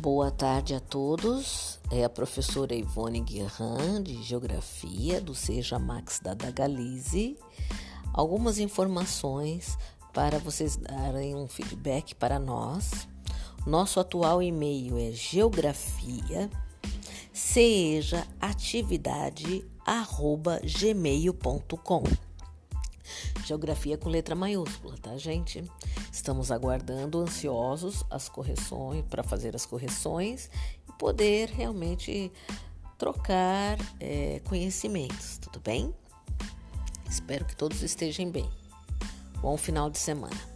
Boa tarde a todos. É a professora Ivone Guerran, de Geografia, do Seja Max da Dagalize. Algumas informações para vocês darem um feedback para nós. Nosso atual e-mail é geografia seja atividade arroba gmail.com Geografia com letra maiúscula, tá, gente? Estamos aguardando ansiosos as correções para fazer as correções e poder realmente trocar é, conhecimentos, tudo bem? Espero que todos estejam bem. Bom final de semana.